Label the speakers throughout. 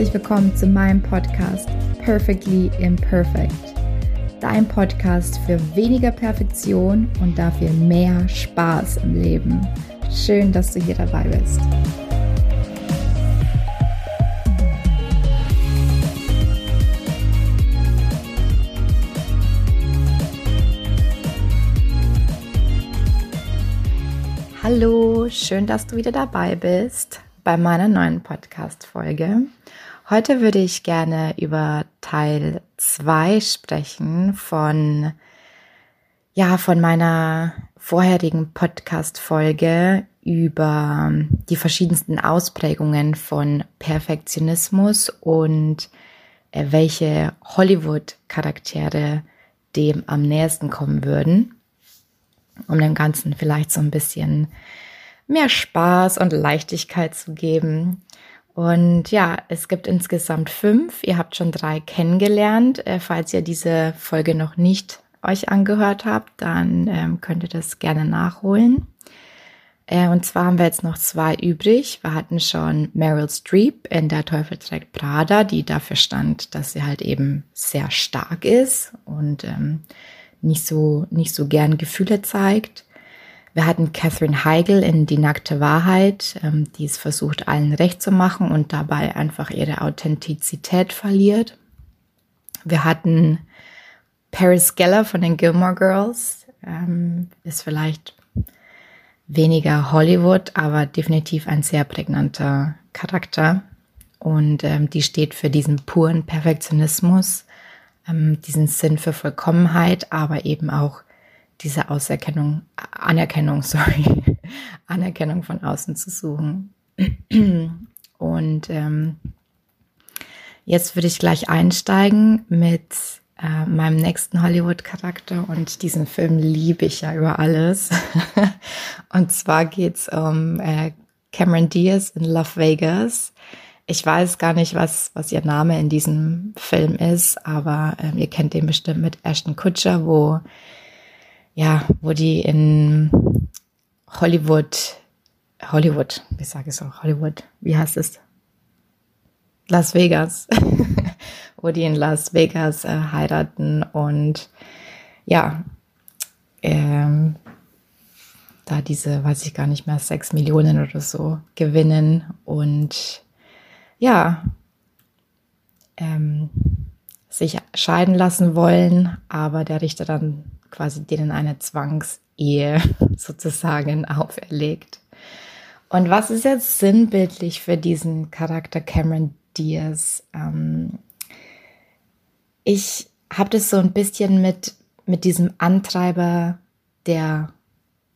Speaker 1: herzlich willkommen zu meinem Podcast Perfectly Imperfect. Dein Podcast für weniger Perfektion und dafür mehr Spaß im Leben. Schön, dass du hier dabei bist. Hallo, schön, dass du wieder dabei bist bei meiner neuen Podcast-Folge. Heute würde ich gerne über Teil 2 sprechen von, ja, von meiner vorherigen Podcast-Folge über die verschiedensten Ausprägungen von Perfektionismus und äh, welche Hollywood-Charaktere dem am nächsten kommen würden, um dem Ganzen vielleicht so ein bisschen mehr Spaß und Leichtigkeit zu geben. Und ja, es gibt insgesamt fünf. Ihr habt schon drei kennengelernt. Äh, falls ihr diese Folge noch nicht euch angehört habt, dann ähm, könnt ihr das gerne nachholen. Äh, und zwar haben wir jetzt noch zwei übrig. Wir hatten schon Meryl Streep in Der Teufel trägt Prada, die dafür stand, dass sie halt eben sehr stark ist und ähm, nicht so, nicht so gern Gefühle zeigt. Wir hatten Catherine Heigl in Die nackte Wahrheit, ähm, die es versucht, allen recht zu machen und dabei einfach ihre Authentizität verliert. Wir hatten Paris Geller von den Gilmore Girls, ähm, ist vielleicht weniger Hollywood, aber definitiv ein sehr prägnanter Charakter. Und ähm, die steht für diesen puren Perfektionismus, ähm, diesen Sinn für Vollkommenheit, aber eben auch diese Auserkennung, Anerkennung, sorry, Anerkennung von außen zu suchen. Und ähm, jetzt würde ich gleich einsteigen mit äh, meinem nächsten Hollywood-Charakter und diesen Film liebe ich ja über alles. und zwar geht's um äh, Cameron Diaz in Las Vegas. Ich weiß gar nicht, was, was ihr Name in diesem Film ist, aber ähm, ihr kennt den bestimmt mit Ashton Kutcher, wo ja, wo die in Hollywood, Hollywood, wie sage ich so, Hollywood, wie heißt es? Las Vegas, wo die in Las Vegas äh, heiraten und ja, ähm, da diese, weiß ich gar nicht mehr, sechs Millionen oder so gewinnen und ja, ähm, sich scheiden lassen wollen, aber der Richter dann quasi denen eine Zwangsehe sozusagen auferlegt. Und was ist jetzt sinnbildlich für diesen Charakter Cameron Diaz? Ähm, ich habe das so ein bisschen mit, mit diesem Antreiber der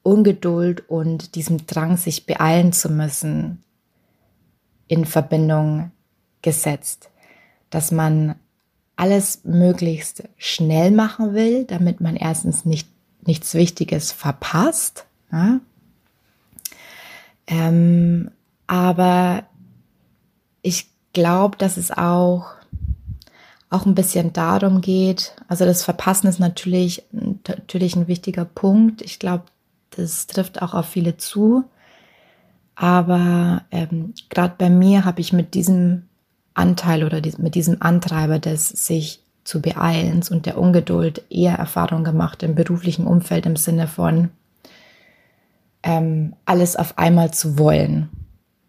Speaker 1: Ungeduld und diesem Drang, sich beeilen zu müssen, in Verbindung gesetzt. Dass man alles möglichst schnell machen will, damit man erstens nicht, nichts Wichtiges verpasst. Ja? Ähm, aber ich glaube, dass es auch, auch ein bisschen darum geht, also das Verpassen ist natürlich, natürlich ein wichtiger Punkt. Ich glaube, das trifft auch auf viele zu. Aber ähm, gerade bei mir habe ich mit diesem Anteil oder mit diesem Antreiber des sich zu beeilen und der Ungeduld eher Erfahrung gemacht im beruflichen Umfeld im Sinne von ähm, alles auf einmal zu wollen.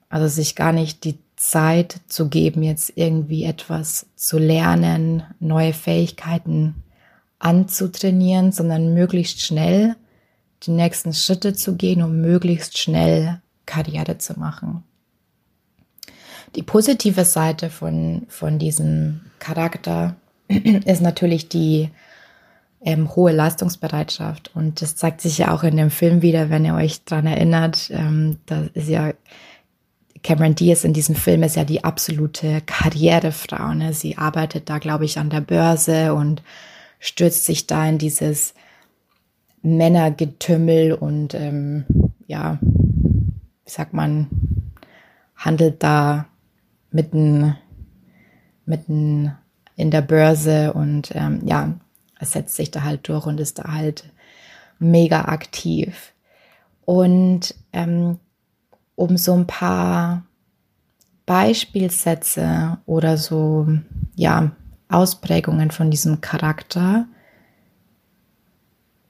Speaker 1: Also sich gar nicht die Zeit zu geben, jetzt irgendwie etwas zu lernen, neue Fähigkeiten anzutrainieren, sondern möglichst schnell die nächsten Schritte zu gehen, um möglichst schnell Karriere zu machen. Die positive Seite von, von diesem Charakter ist natürlich die ähm, hohe Leistungsbereitschaft. Und das zeigt sich ja auch in dem Film wieder, wenn ihr euch dran erinnert. Ähm, da ist ja Cameron Diaz in diesem Film ist ja die absolute Karrierefrau. Ne? Sie arbeitet da, glaube ich, an der Börse und stürzt sich da in dieses Männergetümmel und ähm, ja, wie sagt man, handelt da mitten, mitten in der Börse und ähm, ja, es setzt sich da halt durch und ist da halt mega aktiv. Und ähm, um so ein paar Beispielsätze oder so, ja, Ausprägungen von diesem Charakter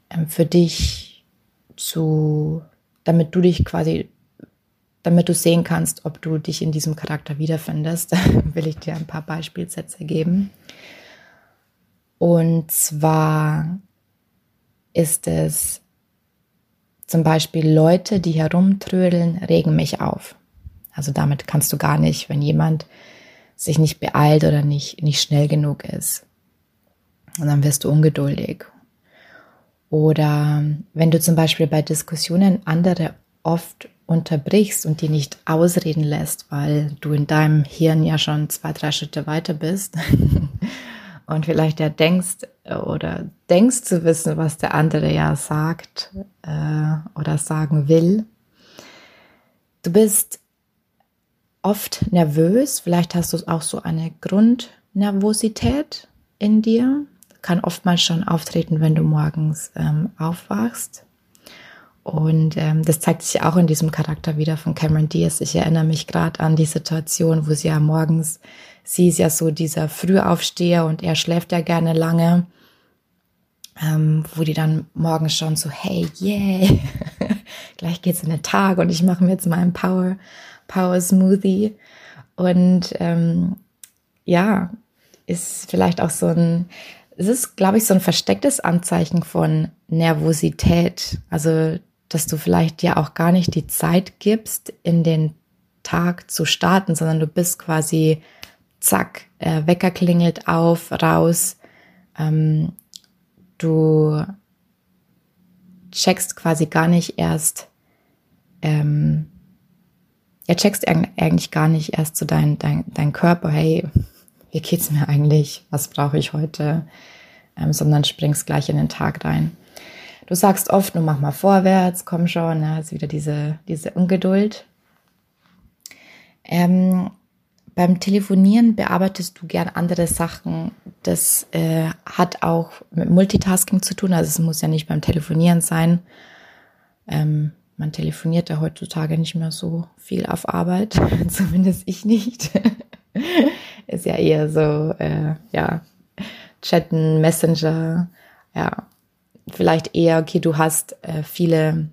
Speaker 1: ähm, für dich zu, damit du dich quasi, damit du sehen kannst, ob du dich in diesem Charakter wiederfindest, will ich dir ein paar Beispielsätze geben. Und zwar ist es zum Beispiel Leute, die herumtrödeln, regen mich auf. Also damit kannst du gar nicht, wenn jemand sich nicht beeilt oder nicht, nicht schnell genug ist. Und dann wirst du ungeduldig. Oder wenn du zum Beispiel bei Diskussionen andere oft unterbrichst und die nicht ausreden lässt, weil du in deinem Hirn ja schon zwei, drei Schritte weiter bist und vielleicht ja denkst oder denkst zu wissen, was der andere ja sagt äh, oder sagen will. Du bist oft nervös, vielleicht hast du auch so eine Grundnervosität in dir. Kann oftmals schon auftreten, wenn du morgens ähm, aufwachst. Und ähm, das zeigt sich auch in diesem Charakter wieder von Cameron Diaz. Ich erinnere mich gerade an die Situation, wo sie ja morgens, sie ist ja so dieser Frühaufsteher und er schläft ja gerne lange, ähm, wo die dann morgens schon so, hey, yeah, gleich geht's in den Tag und ich mache mir jetzt meinen Power Power Smoothie. Und ähm, ja, ist vielleicht auch so ein, es ist, glaube ich, so ein verstecktes Anzeichen von Nervosität. Also, dass du vielleicht ja auch gar nicht die Zeit gibst, in den Tag zu starten, sondern du bist quasi, zack, äh, Wecker klingelt auf, raus. Ähm, du checkst quasi gar nicht erst, ähm, ja, checkst eigentlich gar nicht erst so dein, dein, dein Körper, hey, wie geht's mir eigentlich? Was brauche ich heute? Ähm, sondern springst gleich in den Tag rein. Du sagst oft, nur mach mal vorwärts, komm schon, ne? ist wieder diese, diese Ungeduld. Ähm, beim Telefonieren bearbeitest du gern andere Sachen. Das äh, hat auch mit Multitasking zu tun, also es muss ja nicht beim Telefonieren sein. Ähm, man telefoniert ja heutzutage nicht mehr so viel auf Arbeit, zumindest ich nicht. Ist ja eher so, äh, ja, Chatten, Messenger, ja, vielleicht eher, okay, du hast äh, viele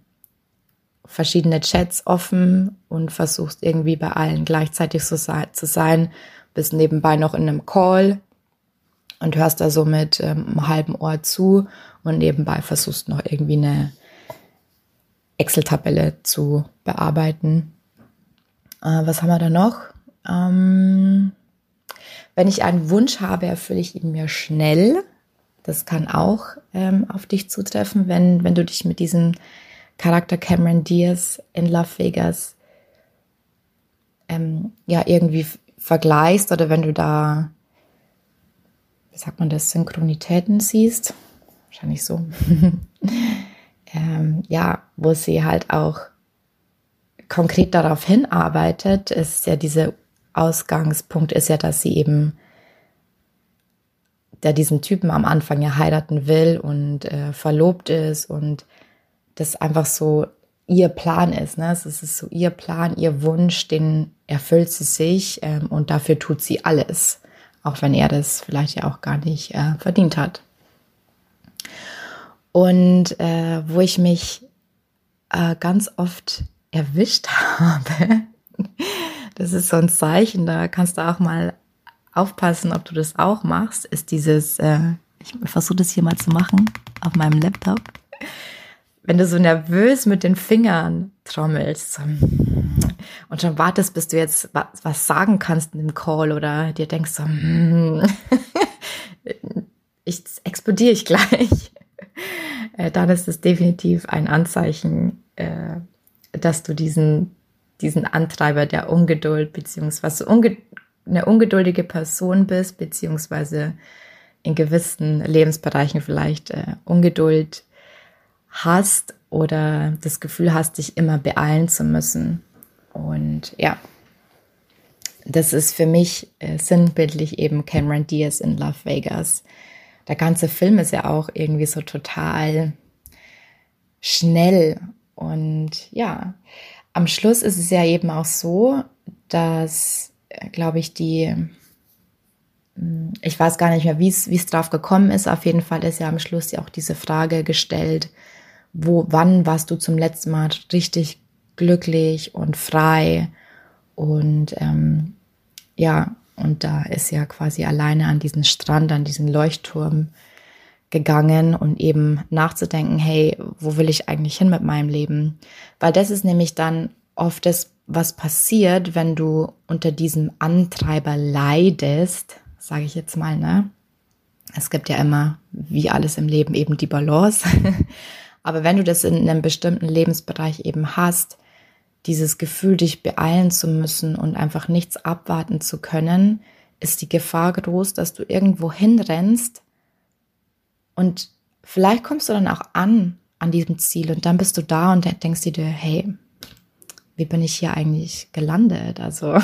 Speaker 1: verschiedene Chats offen und versuchst irgendwie bei allen gleichzeitig so zu sein, bist nebenbei noch in einem Call und hörst da so mit ähm, einem halben Ohr zu und nebenbei versuchst noch irgendwie eine Excel-Tabelle zu bearbeiten. Äh, was haben wir da noch? Ähm, wenn ich einen Wunsch habe, erfülle ich ihn mir schnell. Das kann auch ähm, auf dich zutreffen, wenn, wenn du dich mit diesem Charakter Cameron Diaz in Love Vegas ähm, ja irgendwie vergleichst oder wenn du da, wie sagt man das, Synchronitäten siehst. Wahrscheinlich so. ähm, ja, wo sie halt auch konkret darauf hinarbeitet, ist ja dieser Ausgangspunkt ist ja, dass sie eben der diesen Typen am Anfang ja heiraten will und äh, verlobt ist und das einfach so ihr Plan ist. Ne? Es ist so ihr Plan, ihr Wunsch, den erfüllt sie sich ähm, und dafür tut sie alles, auch wenn er das vielleicht ja auch gar nicht äh, verdient hat. Und äh, wo ich mich äh, ganz oft erwischt habe, das ist so ein Zeichen, da kannst du auch mal aufpassen, ob du das auch machst, ist dieses, äh, ich versuche das hier mal zu machen auf meinem Laptop. Wenn du so nervös mit den Fingern trommelst und schon wartest, bis du jetzt was sagen kannst in dem Call oder dir denkst so, hm, ich explodiere ich gleich. Äh, dann ist es definitiv ein Anzeichen, äh, dass du diesen, diesen Antreiber der Ungeduld beziehungsweise unge eine ungeduldige Person bist, beziehungsweise in gewissen Lebensbereichen vielleicht äh, Ungeduld hast oder das Gefühl hast, dich immer beeilen zu müssen. Und ja, das ist für mich äh, sinnbildlich eben Cameron Diaz in Las Vegas der ganze Film ist ja auch irgendwie so total schnell. Und ja, am Schluss ist es ja eben auch so, dass glaube ich, die, hm, ich weiß gar nicht mehr, wie es drauf gekommen ist. Auf jeden Fall ist ja am Schluss ja auch diese Frage gestellt, wo, wann warst du zum letzten Mal richtig glücklich und frei? Und ähm, ja, und da ist ja quasi alleine an diesen Strand, an diesen Leuchtturm gegangen und eben nachzudenken, hey, wo will ich eigentlich hin mit meinem Leben? Weil das ist nämlich dann oft das, was passiert, wenn du unter diesem Antreiber leidest, sage ich jetzt mal, ne? Es gibt ja immer, wie alles im Leben, eben die Balance. Aber wenn du das in einem bestimmten Lebensbereich eben hast, dieses Gefühl, dich beeilen zu müssen und einfach nichts abwarten zu können, ist die Gefahr groß, dass du irgendwo hinrennst und vielleicht kommst du dann auch an an diesem Ziel und dann bist du da und denkst dir, hey, wie bin ich hier eigentlich gelandet? Also,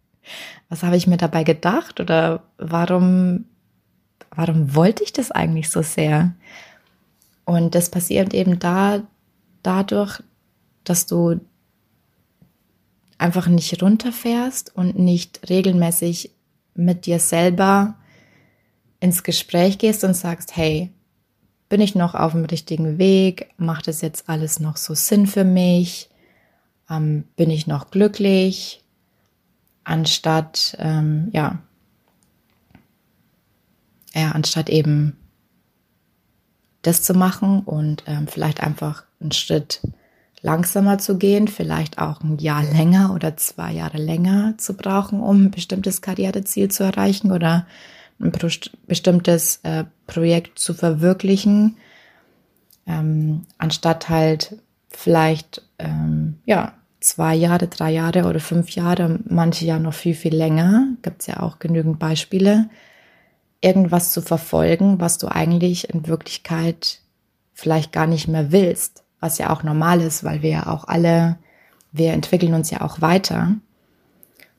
Speaker 1: was habe ich mir dabei gedacht oder warum, warum wollte ich das eigentlich so sehr? Und das passiert eben da, dadurch, dass du einfach nicht runterfährst und nicht regelmäßig mit dir selber ins Gespräch gehst und sagst, hey, bin ich noch auf dem richtigen Weg? Macht es jetzt alles noch so Sinn für mich? Ähm, bin ich noch glücklich? Anstatt, ähm, ja, ja, anstatt eben das zu machen und ähm, vielleicht einfach einen Schritt langsamer zu gehen, vielleicht auch ein Jahr länger oder zwei Jahre länger zu brauchen, um ein bestimmtes Karriereziel zu erreichen oder ein bestimmtes äh, Projekt zu verwirklichen, ähm, anstatt halt vielleicht ähm, ja zwei Jahre, drei Jahre oder fünf Jahre, manche ja noch viel viel länger, gibt es ja auch genügend Beispiele, irgendwas zu verfolgen, was du eigentlich in Wirklichkeit vielleicht gar nicht mehr willst, was ja auch normal ist, weil wir ja auch alle, wir entwickeln uns ja auch weiter.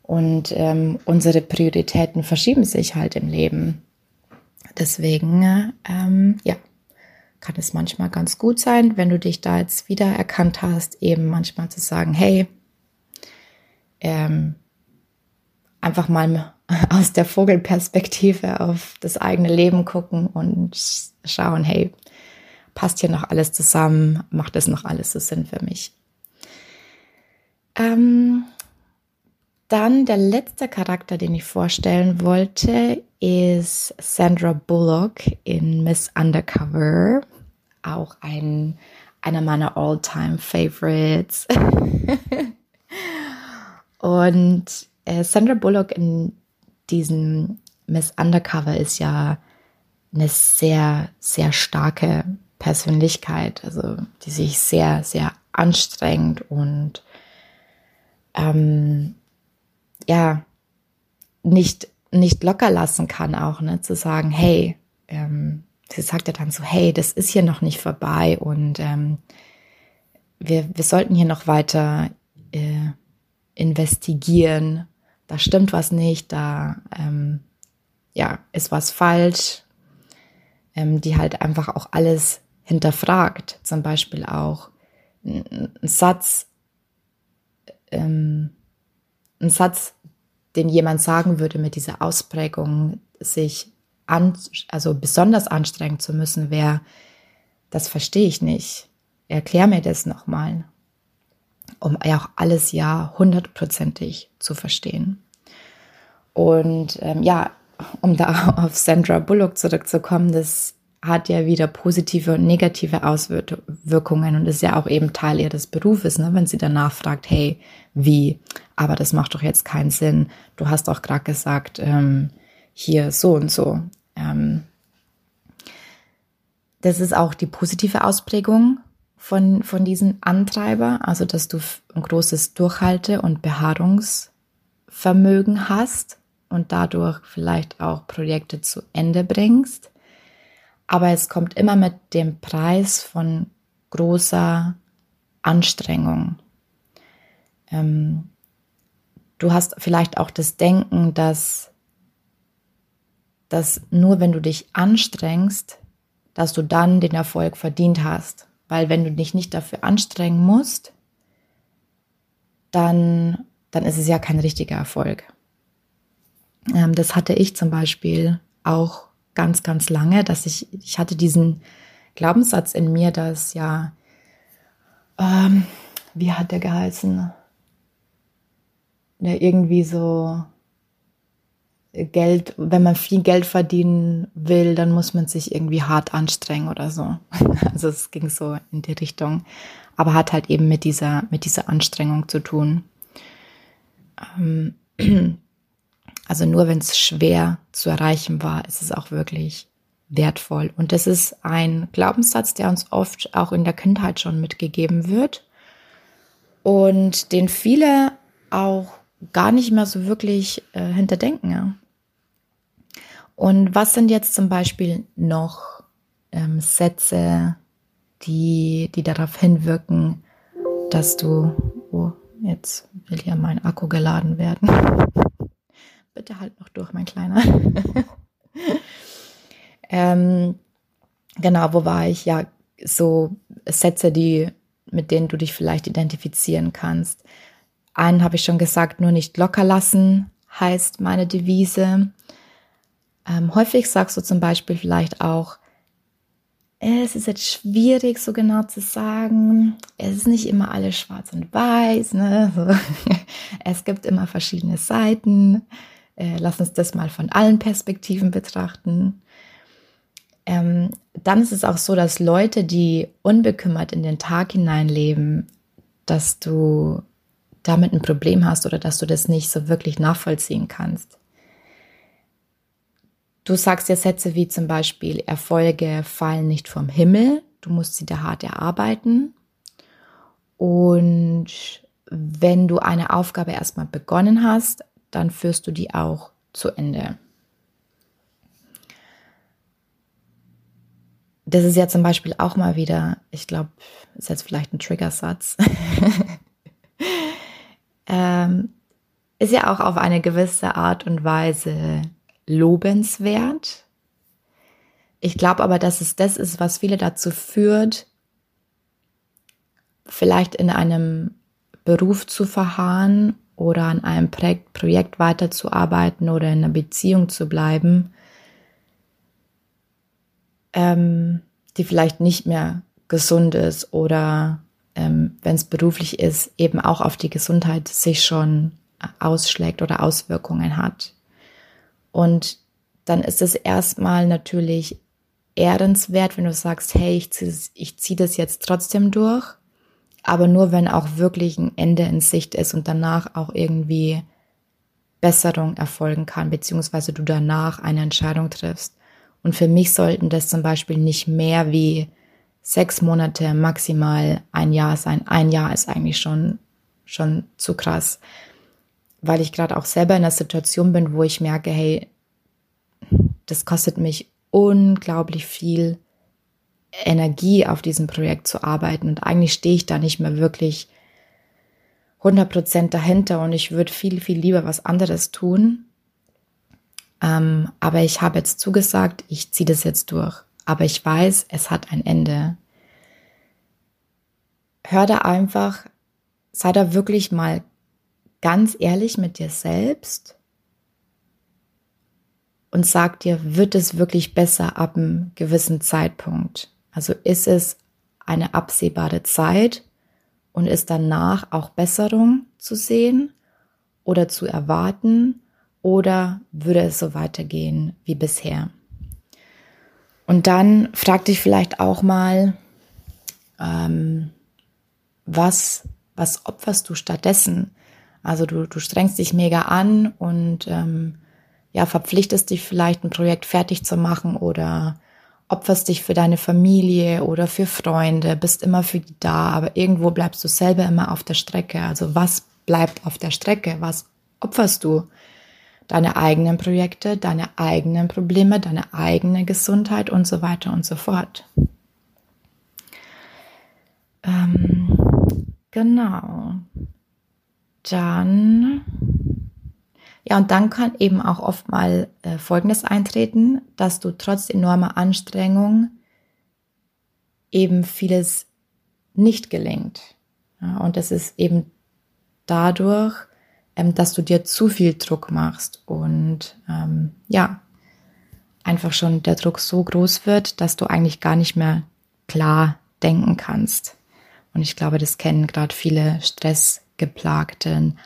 Speaker 1: Und ähm, unsere Prioritäten verschieben sich halt im Leben. Deswegen, ähm, ja, kann es manchmal ganz gut sein, wenn du dich da jetzt wieder erkannt hast, eben manchmal zu sagen, hey, ähm, einfach mal aus der Vogelperspektive auf das eigene Leben gucken und schauen, hey, passt hier noch alles zusammen, macht es noch alles so Sinn für mich. Ähm, dann der letzte Charakter, den ich vorstellen wollte, ist Sandra Bullock in Miss Undercover. Auch ein, einer meiner All-Time Favorites. Und äh, Sandra Bullock in diesem Miss Undercover ist ja eine sehr, sehr starke Persönlichkeit, also die sich sehr, sehr anstrengt und ähm, ja, nicht, nicht locker lassen kann auch, ne, zu sagen, hey, ähm, sie sagt ja dann so, hey, das ist hier noch nicht vorbei und ähm, wir, wir sollten hier noch weiter äh, investigieren. Da stimmt was nicht, da ähm, ja, ist was falsch, ähm, die halt einfach auch alles hinterfragt. Zum Beispiel auch ein, Satz, ähm, ein Satz, den jemand sagen würde mit dieser Ausprägung, sich an, also besonders anstrengen zu müssen, wäre, das verstehe ich nicht. Erklär mir das nochmal, um auch alles ja hundertprozentig zu verstehen. Und ähm, ja, um da auf Sandra Bullock zurückzukommen, das hat ja wieder positive und negative Auswirkungen und ist ja auch eben Teil ihres Berufes, ne? wenn sie danach fragt, hey, wie? Aber das macht doch jetzt keinen Sinn. Du hast auch gerade gesagt, ähm, hier so und so. Ähm, das ist auch die positive Ausprägung von, von diesem Antreiber, also dass du ein großes Durchhalte- und Beharrungsvermögen hast und dadurch vielleicht auch Projekte zu Ende bringst aber es kommt immer mit dem Preis von großer Anstrengung. Ähm, du hast vielleicht auch das Denken, dass, dass nur wenn du dich anstrengst, dass du dann den Erfolg verdient hast. Weil wenn du dich nicht dafür anstrengen musst, dann, dann ist es ja kein richtiger Erfolg. Ähm, das hatte ich zum Beispiel auch ganz, ganz lange, dass ich, ich hatte diesen Glaubenssatz in mir, dass ja, ähm, wie hat der geheißen? Der irgendwie so Geld, wenn man viel Geld verdienen will, dann muss man sich irgendwie hart anstrengen oder so. Also es ging so in die Richtung, aber hat halt eben mit dieser, mit dieser Anstrengung zu tun. Ähm, also nur wenn es schwer zu erreichen war, ist es auch wirklich wertvoll. Und das ist ein Glaubenssatz, der uns oft auch in der Kindheit schon mitgegeben wird und den viele auch gar nicht mehr so wirklich äh, hinterdenken. Ja. Und was sind jetzt zum Beispiel noch ähm, Sätze, die, die darauf hinwirken, dass du, oh, jetzt will ja mein Akku geladen werden. Bitte halt noch durch, mein Kleiner. ähm, genau, wo war ich? Ja, so Sätze, die, mit denen du dich vielleicht identifizieren kannst. Einen habe ich schon gesagt, nur nicht locker lassen heißt meine Devise. Ähm, häufig sagst du zum Beispiel vielleicht auch, es ist jetzt schwierig, so genau zu sagen. Es ist nicht immer alles schwarz und weiß. Ne? So. Es gibt immer verschiedene Seiten. Äh, lass uns das mal von allen Perspektiven betrachten. Ähm, dann ist es auch so, dass Leute, die unbekümmert in den Tag hineinleben, dass du damit ein Problem hast oder dass du das nicht so wirklich nachvollziehen kannst. Du sagst ja Sätze wie zum Beispiel, Erfolge fallen nicht vom Himmel, du musst sie da hart erarbeiten. Und wenn du eine Aufgabe erstmal begonnen hast, dann führst du die auch zu Ende. Das ist ja zum Beispiel auch mal wieder, ich glaube, ist jetzt vielleicht ein Triggersatz. ähm, ist ja auch auf eine gewisse Art und Weise lobenswert. Ich glaube aber, dass es das ist, was viele dazu führt, vielleicht in einem Beruf zu verharren oder an einem Projekt, weiterzuarbeiten oder in einer Beziehung zu bleiben, ähm, die vielleicht nicht mehr gesund ist oder ähm, wenn es beruflich ist, eben auch auf die Gesundheit sich schon ausschlägt oder Auswirkungen hat. Und dann ist es erstmal natürlich ehrenswert, wenn du sagst, hey, ich ziehe zieh das jetzt trotzdem durch, aber nur wenn auch wirklich ein Ende in Sicht ist und danach auch irgendwie Besserung erfolgen kann, beziehungsweise du danach eine Entscheidung triffst. Und für mich sollten das zum Beispiel nicht mehr wie sechs Monate, maximal ein Jahr sein. Ein Jahr ist eigentlich schon, schon zu krass weil ich gerade auch selber in einer Situation bin, wo ich merke, hey, das kostet mich unglaublich viel Energie, auf diesem Projekt zu arbeiten. Und eigentlich stehe ich da nicht mehr wirklich 100% dahinter und ich würde viel, viel lieber was anderes tun. Ähm, aber ich habe jetzt zugesagt, ich ziehe das jetzt durch. Aber ich weiß, es hat ein Ende. Hör da einfach, sei da wirklich mal ganz ehrlich mit dir selbst und sag dir, wird es wirklich besser ab einem gewissen Zeitpunkt? Also ist es eine absehbare Zeit und ist danach auch Besserung zu sehen oder zu erwarten oder würde es so weitergehen wie bisher? Und dann frag dich vielleicht auch mal, ähm, was, was opferst du stattdessen? Also du, du strengst dich mega an und ähm, ja, verpflichtest dich vielleicht ein Projekt fertig zu machen oder opferst dich für deine Familie oder für Freunde, bist immer für die da, aber irgendwo bleibst du selber immer auf der Strecke. Also was bleibt auf der Strecke? Was opferst du? Deine eigenen Projekte, deine eigenen Probleme, deine eigene Gesundheit und so weiter und so fort. Ähm, genau dann, ja, und dann kann eben auch oft mal äh, Folgendes eintreten, dass du trotz enormer Anstrengung eben vieles nicht gelingt. Ja, und das ist eben dadurch ähm, dass du dir zu viel Druck machst und ähm, ja, einfach schon der Druck so groß wird, dass du eigentlich gar nicht mehr klar denken kannst. Und ich glaube, das kennen gerade viele stressgeplagten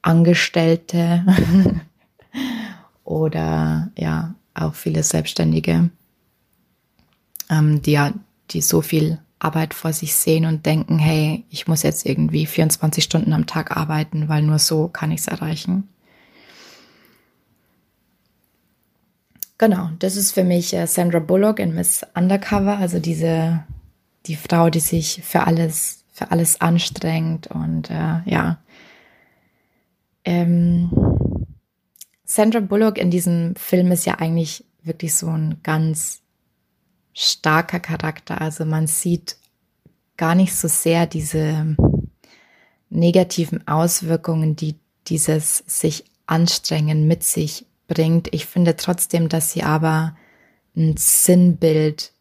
Speaker 1: Angestellte oder ja, auch viele Selbstständige, ähm, die ja, die so viel Arbeit vor sich sehen und denken, hey, ich muss jetzt irgendwie 24 Stunden am Tag arbeiten, weil nur so kann ich es erreichen. Genau, das ist für mich äh, Sandra Bullock in Miss Undercover, also diese die Frau, die sich für alles für alles anstrengt und äh, ja. Ähm, Sandra Bullock in diesem Film ist ja eigentlich wirklich so ein ganz starker Charakter. Also man sieht gar nicht so sehr diese negativen Auswirkungen, die dieses sich anstrengen mit sich bringt. Ich finde trotzdem, dass sie aber ein Sinnbild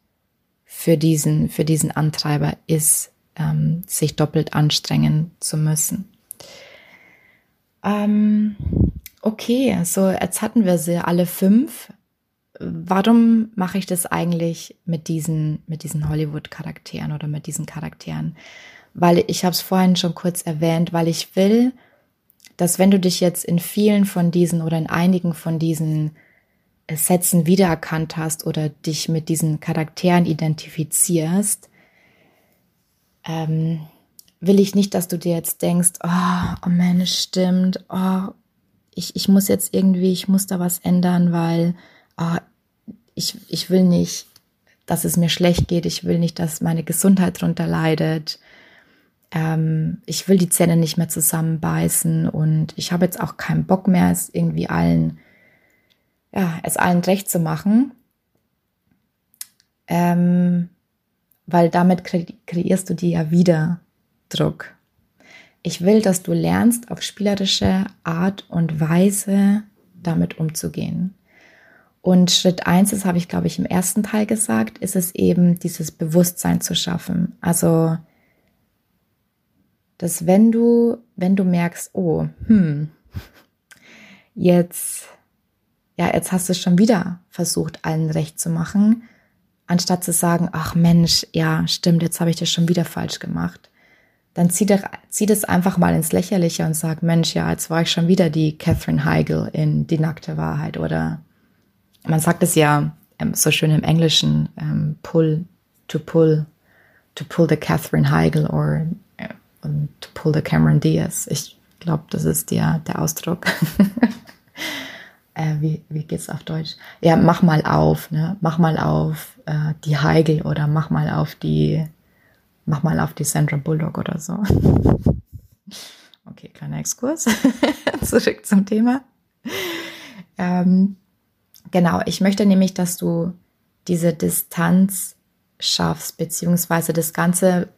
Speaker 1: für diesen, für diesen Antreiber ist, ähm, sich doppelt anstrengen zu müssen. Ähm, okay, so jetzt hatten wir sie alle fünf. Warum mache ich das eigentlich mit diesen, mit diesen Hollywood-Charakteren oder mit diesen Charakteren? Weil ich habe es vorhin schon kurz erwähnt, weil ich will, dass wenn du dich jetzt in vielen von diesen oder in einigen von diesen äh, Sätzen wiedererkannt hast oder dich mit diesen Charakteren identifizierst, ähm, will ich nicht, dass du dir jetzt denkst, oh, oh es stimmt, oh, ich, ich muss jetzt irgendwie, ich muss da was ändern, weil oh, ich, ich will nicht, dass es mir schlecht geht, ich will nicht, dass meine Gesundheit darunter leidet, ähm, ich will die Zähne nicht mehr zusammenbeißen und ich habe jetzt auch keinen Bock mehr, es irgendwie allen, ja, es allen recht zu machen. Ähm, weil damit kre kreierst du dir ja wieder Druck. Ich will, dass du lernst, auf spielerische Art und Weise damit umzugehen. Und Schritt eins, das habe ich, glaube ich, im ersten Teil gesagt, ist es eben, dieses Bewusstsein zu schaffen. Also, dass wenn du, wenn du merkst, oh, hm, jetzt, ja, jetzt hast du es schon wieder versucht, allen recht zu machen, anstatt zu sagen, ach Mensch, ja, stimmt, jetzt habe ich das schon wieder falsch gemacht, dann zieh, das, einfach mal ins Lächerliche und sag, Mensch, ja, jetzt war ich schon wieder die Catherine Heigl in Die nackte Wahrheit. Oder man sagt es ja ähm, so schön im Englischen, ähm, pull, to pull, to pull the Catherine Heigl or äh, to pull the Cameron Diaz. Ich glaube, das ist der, der Ausdruck. äh, wie, wie geht's auf Deutsch? Ja, mach mal auf, ne? Mach mal auf äh, die Heigl oder mach mal auf die, mach mal auf die Sandra Bulldog oder so. Okay, kleiner Exkurs. Zurück zum Thema. Ähm, genau, ich möchte nämlich, dass du diese Distanz schaffst, beziehungsweise das Ganze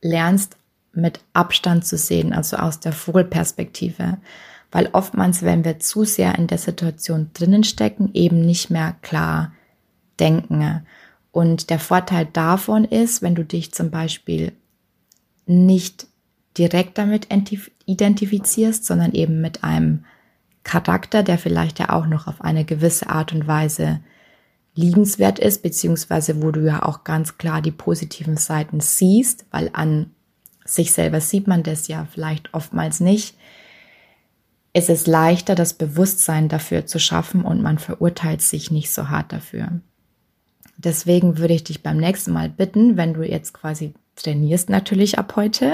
Speaker 1: lernst mit Abstand zu sehen, also aus der Vogelperspektive weil oftmals, wenn wir zu sehr in der Situation drinnen stecken, eben nicht mehr klar denken. Und der Vorteil davon ist, wenn du dich zum Beispiel nicht direkt damit identifizierst, sondern eben mit einem Charakter, der vielleicht ja auch noch auf eine gewisse Art und Weise liebenswert ist, beziehungsweise wo du ja auch ganz klar die positiven Seiten siehst, weil an sich selber sieht man das ja vielleicht oftmals nicht, ist es leichter, das Bewusstsein dafür zu schaffen und man verurteilt sich nicht so hart dafür. Deswegen würde ich dich beim nächsten Mal bitten, wenn du jetzt quasi trainierst, natürlich ab heute,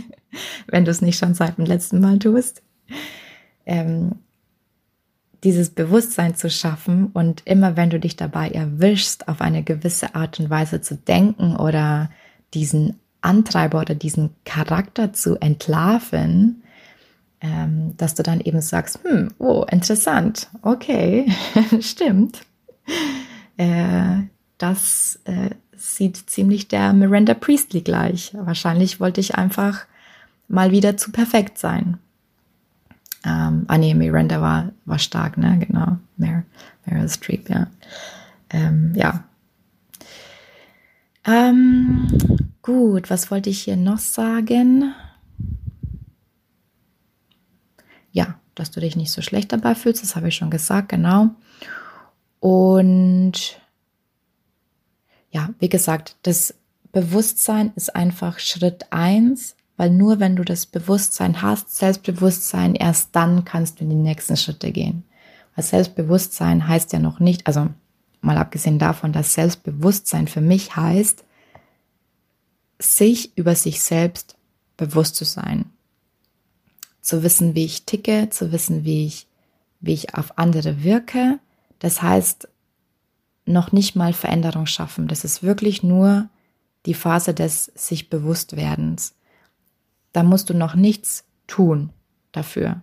Speaker 1: wenn du es nicht schon seit dem letzten Mal tust, ähm, dieses Bewusstsein zu schaffen und immer wenn du dich dabei erwischst, auf eine gewisse Art und Weise zu denken oder diesen Antreiber oder diesen Charakter zu entlarven, ähm, dass du dann eben sagst, hm, oh, interessant, okay, stimmt. Äh, das äh, sieht ziemlich der Miranda Priestley gleich. Wahrscheinlich wollte ich einfach mal wieder zu perfekt sein. Ähm, ah nee, Miranda war, war stark, ne? Genau. Mer Meryl Streep, ja. Ähm, ja. Ähm, gut, was wollte ich hier noch sagen? dass du dich nicht so schlecht dabei fühlst. Das habe ich schon gesagt, genau. Und ja, wie gesagt, das Bewusstsein ist einfach Schritt eins, weil nur wenn du das Bewusstsein hast, Selbstbewusstsein, erst dann kannst du in die nächsten Schritte gehen. Weil Selbstbewusstsein heißt ja noch nicht, also mal abgesehen davon, dass Selbstbewusstsein für mich heißt, sich über sich selbst bewusst zu sein. Zu wissen, wie ich ticke, zu wissen, wie ich, wie ich auf andere wirke. Das heißt, noch nicht mal Veränderung schaffen. Das ist wirklich nur die Phase des sich Bewusstwerdens. Da musst du noch nichts tun dafür.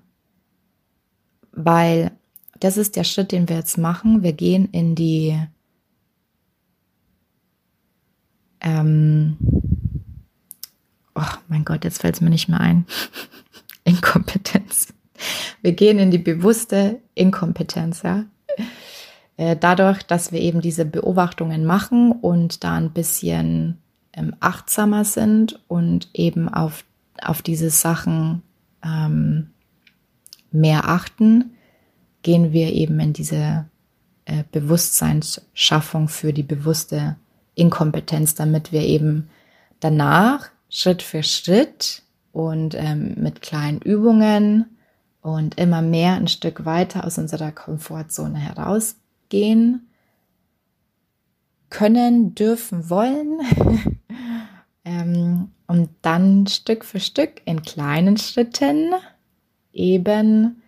Speaker 1: Weil das ist der Schritt, den wir jetzt machen. Wir gehen in die ähm, oh mein Gott, jetzt fällt es mir nicht mehr ein. Inkompetenz. Wir gehen in die bewusste Inkompetenz, ja. Äh, dadurch, dass wir eben diese Beobachtungen machen und da ein bisschen ähm, achtsamer sind und eben auf, auf diese Sachen ähm, mehr achten, gehen wir eben in diese äh, Bewusstseinsschaffung für die bewusste Inkompetenz, damit wir eben danach Schritt für Schritt und ähm, mit kleinen Übungen und immer mehr ein Stück weiter aus unserer Komfortzone herausgehen können, dürfen, wollen. ähm, und dann Stück für Stück in kleinen Schritten eben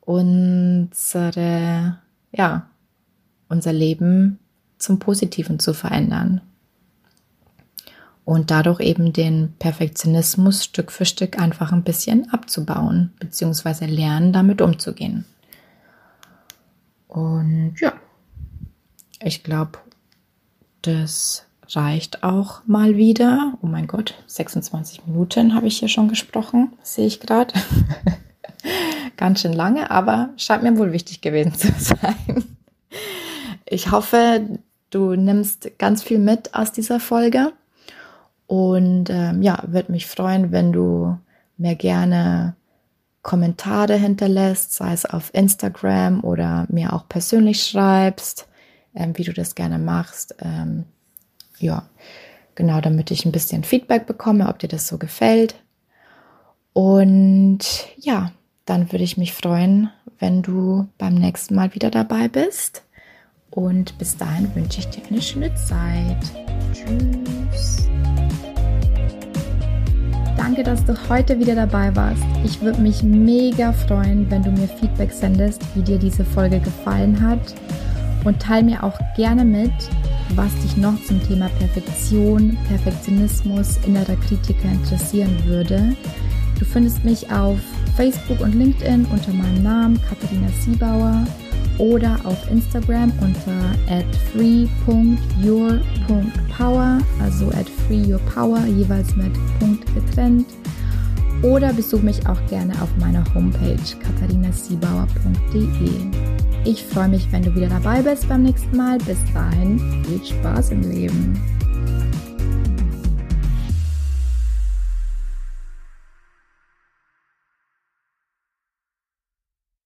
Speaker 1: unsere, ja, unser Leben zum Positiven zu verändern und dadurch eben den Perfektionismus Stück für Stück einfach ein bisschen abzubauen, beziehungsweise lernen, damit umzugehen. Und ja, ich glaube, das reicht auch mal wieder. Oh mein Gott, 26 Minuten habe ich hier schon gesprochen, sehe ich gerade. Ganz schön lange, aber scheint mir wohl wichtig gewesen zu sein. Ich hoffe, du nimmst ganz viel mit aus dieser Folge und ähm, ja, würde mich freuen, wenn du mir gerne Kommentare hinterlässt, sei es auf Instagram oder mir auch persönlich schreibst, ähm, wie du das gerne machst. Ähm, ja, genau, damit ich ein bisschen Feedback bekomme, ob dir das so gefällt. Und ja, dann würde ich mich freuen, wenn du beim nächsten Mal wieder dabei bist. Und bis dahin wünsche ich dir eine schöne Zeit. Tschüss. Danke, dass du heute wieder dabei warst. Ich würde mich mega freuen, wenn du mir Feedback sendest, wie dir diese Folge gefallen hat. Und teile mir auch gerne mit, was dich noch zum Thema Perfektion, Perfektionismus, innerer Kritiker interessieren würde. Du findest mich auf Facebook und LinkedIn unter meinem Namen Katharina Siebauer oder auf Instagram unter at free.your.power, also at freeyourpower, jeweils mit Punkt getrennt. Oder besuch mich auch gerne auf meiner Homepage katharinasiebauer.de. Ich freue mich, wenn du wieder dabei bist beim nächsten Mal. Bis dahin, viel Spaß im Leben.